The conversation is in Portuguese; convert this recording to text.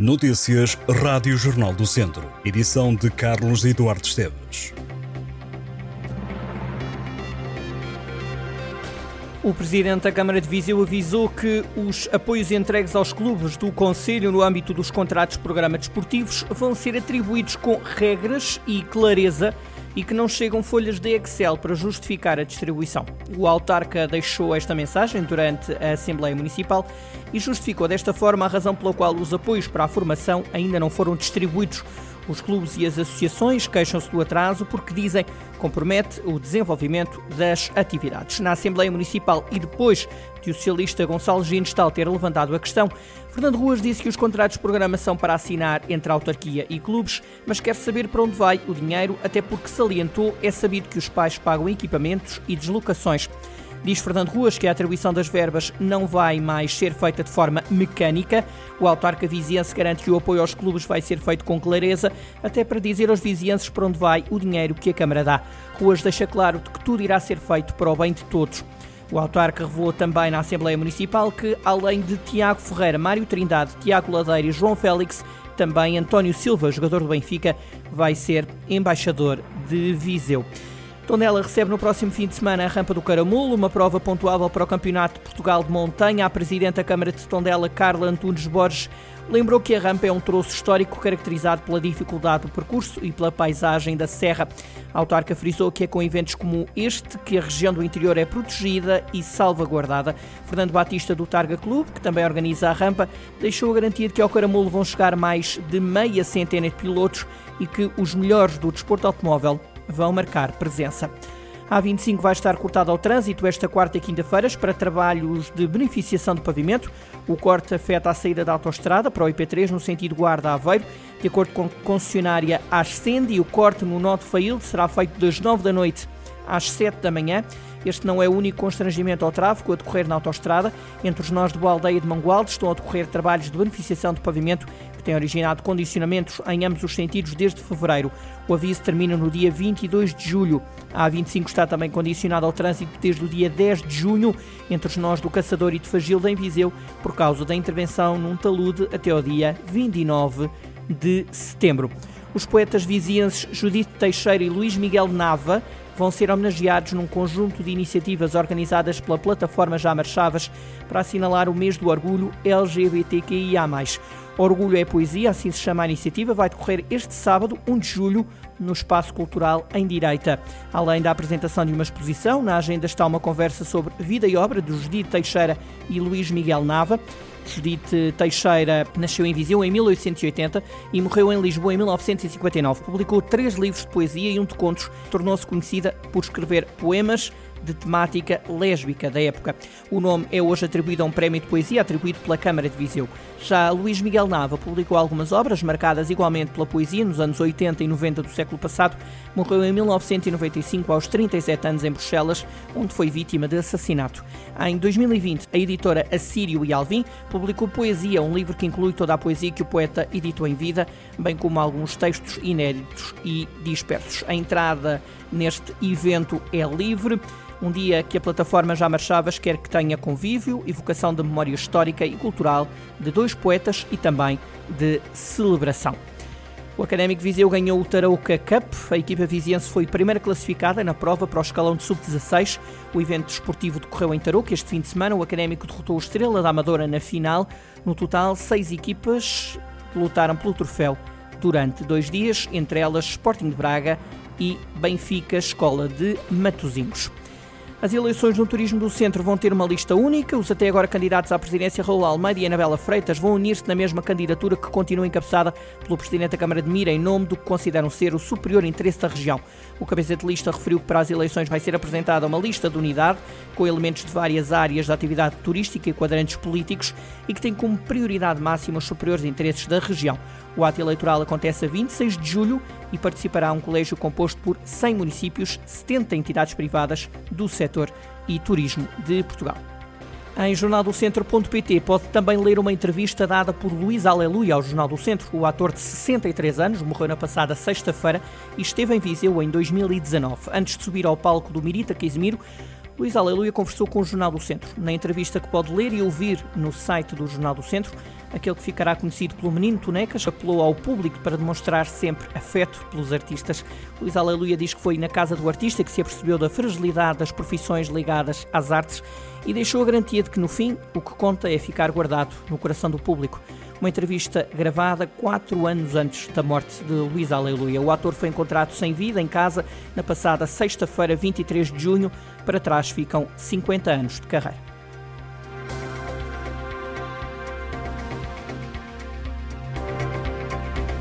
Notícias Rádio Jornal do Centro. Edição de Carlos Eduardo Esteves. O Presidente da Câmara de Viseu avisou que os apoios entregues aos clubes do Conselho no âmbito dos contratos de programa desportivos vão ser atribuídos com regras e clareza e que não chegam folhas de Excel para justificar a distribuição. O autarca deixou esta mensagem durante a Assembleia Municipal e justificou desta forma a razão pela qual os apoios para a formação ainda não foram distribuídos. Os clubes e as associações queixam-se do atraso porque dizem compromete o desenvolvimento das atividades. Na Assembleia Municipal e depois de o socialista Gonçalo Ginestal ter levantado a questão, Fernando Ruas disse que os contratos de programa são para assinar entre a autarquia e clubes, mas quer saber para onde vai o dinheiro, até porque salientou é sabido que os pais pagam equipamentos e deslocações. Diz Fernando Ruas que a atribuição das verbas não vai mais ser feita de forma mecânica. O autarca viziense garante que o apoio aos clubes vai ser feito com clareza, até para dizer aos vizienses para onde vai o dinheiro que a Câmara dá. Ruas deixa claro que tudo irá ser feito para o bem de todos. O autarca revelou também na Assembleia Municipal que, além de Tiago Ferreira, Mário Trindade, Tiago Ladeira e João Félix, também António Silva, jogador do Benfica, vai ser embaixador de Viseu. Tondela recebe no próximo fim de semana a Rampa do Caramulo, uma prova pontuável para o Campeonato de Portugal de Montanha. A Presidente da Câmara de Tondela, Carla Antunes Borges, lembrou que a rampa é um troço histórico caracterizado pela dificuldade do percurso e pela paisagem da serra. A autarca frisou que é com eventos como este que a região do interior é protegida e salvaguardada. Fernando Batista, do Targa Clube, que também organiza a rampa, deixou a garantia de que ao Caramulo vão chegar mais de meia centena de pilotos e que os melhores do desporto automóvel vão marcar presença. A 25 vai estar cortada ao trânsito esta quarta e quinta-feiras para trabalhos de beneficiação do pavimento. O corte afeta a saída da autoestrada para o IP3 no sentido Guarda-Aveiro. De acordo com a concessionária Ascende, o corte no nó de Fail será feito das 9 da noite às 7 da manhã. Este não é o único constrangimento ao tráfego a decorrer na autoestrada. Entre os nós de Aldeia de Mangualde estão a decorrer trabalhos de beneficiação de pavimento que têm originado condicionamentos em ambos os sentidos desde fevereiro. O aviso termina no dia 22 de julho. A A25 está também condicionada ao trânsito desde o dia 10 de junho entre os nós do Caçador e de Fagilda em Viseu por causa da intervenção num talude até ao dia 29 de setembro. Os poetas vizienses Judite Teixeira e Luís Miguel Nava vão ser homenageados num conjunto de iniciativas organizadas pela plataforma Jamar Chaves para assinalar o mês do orgulho LGBTQIA+. Orgulho é Poesia, assim se chama a iniciativa, vai decorrer este sábado, 1 de julho, no Espaço Cultural em Direita. Além da apresentação de uma exposição, na agenda está uma conversa sobre vida e obra de Judite Teixeira e Luís Miguel Nava. Judite Teixeira nasceu em Viseu em 1880 e morreu em Lisboa em 1959. Publicou três livros de poesia e um de contos. Tornou-se conhecida por escrever poemas, de temática lésbica da época. O nome é hoje atribuído a um prémio de poesia atribuído pela Câmara de Viseu. Já Luís Miguel Nava publicou algumas obras marcadas igualmente pela poesia nos anos 80 e 90 do século passado. Morreu em 1995 aos 37 anos em Bruxelas, onde foi vítima de assassinato. Em 2020, a editora Assírio e Alvim publicou Poesia, um livro que inclui toda a poesia que o poeta editou em vida, bem como alguns textos inéditos e dispersos. A entrada neste evento é livre. Um dia que a plataforma Já Marchavas quer que tenha convívio, evocação da memória histórica e cultural de dois poetas e também de celebração. O Académico Viseu ganhou o Tarouca Cup. A equipa viziense foi primeira classificada na prova para o escalão de sub-16. O evento desportivo decorreu em Tarouca este fim de semana. O Académico derrotou o Estrela da Amadora na final. No total, seis equipas lutaram pelo troféu durante dois dias, entre elas Sporting de Braga e Benfica Escola de Matosinhos. As eleições no turismo do centro vão ter uma lista única. Os até agora candidatos à presidência, Raul Almeida e Anabela Freitas, vão unir-se na mesma candidatura que continua encabeçada pelo presidente da Câmara de Mira, em nome do que consideram ser o superior interesse da região. O cabeça de lista referiu que para as eleições vai ser apresentada uma lista de unidade com elementos de várias áreas da atividade turística e quadrantes políticos e que tem como prioridade máxima os superiores interesses da região. O ato eleitoral acontece a 26 de julho e participará um colégio composto por 100 municípios, 70 entidades privadas do setor e turismo de Portugal. Em jornaldocentro.pt pode também ler uma entrevista dada por Luís Aleluia ao Jornal do Centro. O ator de 63 anos morreu na passada sexta-feira e esteve em Viseu em 2019. Antes de subir ao palco do Mirita Casimiro, Luís Aleluia conversou com o Jornal do Centro. Na entrevista que pode ler e ouvir no site do Jornal do Centro, aquele que ficará conhecido pelo menino Tonecas, apelou ao público para demonstrar sempre afeto pelos artistas. Luís Aleluia diz que foi na casa do artista que se apercebeu da fragilidade das profissões ligadas às artes e deixou a garantia de que, no fim, o que conta é ficar guardado no coração do público. Uma entrevista gravada quatro anos antes da morte de Luís Aleluia. O ator foi encontrado sem vida em casa na passada sexta-feira, 23 de junho. Para trás ficam 50 anos de carreira.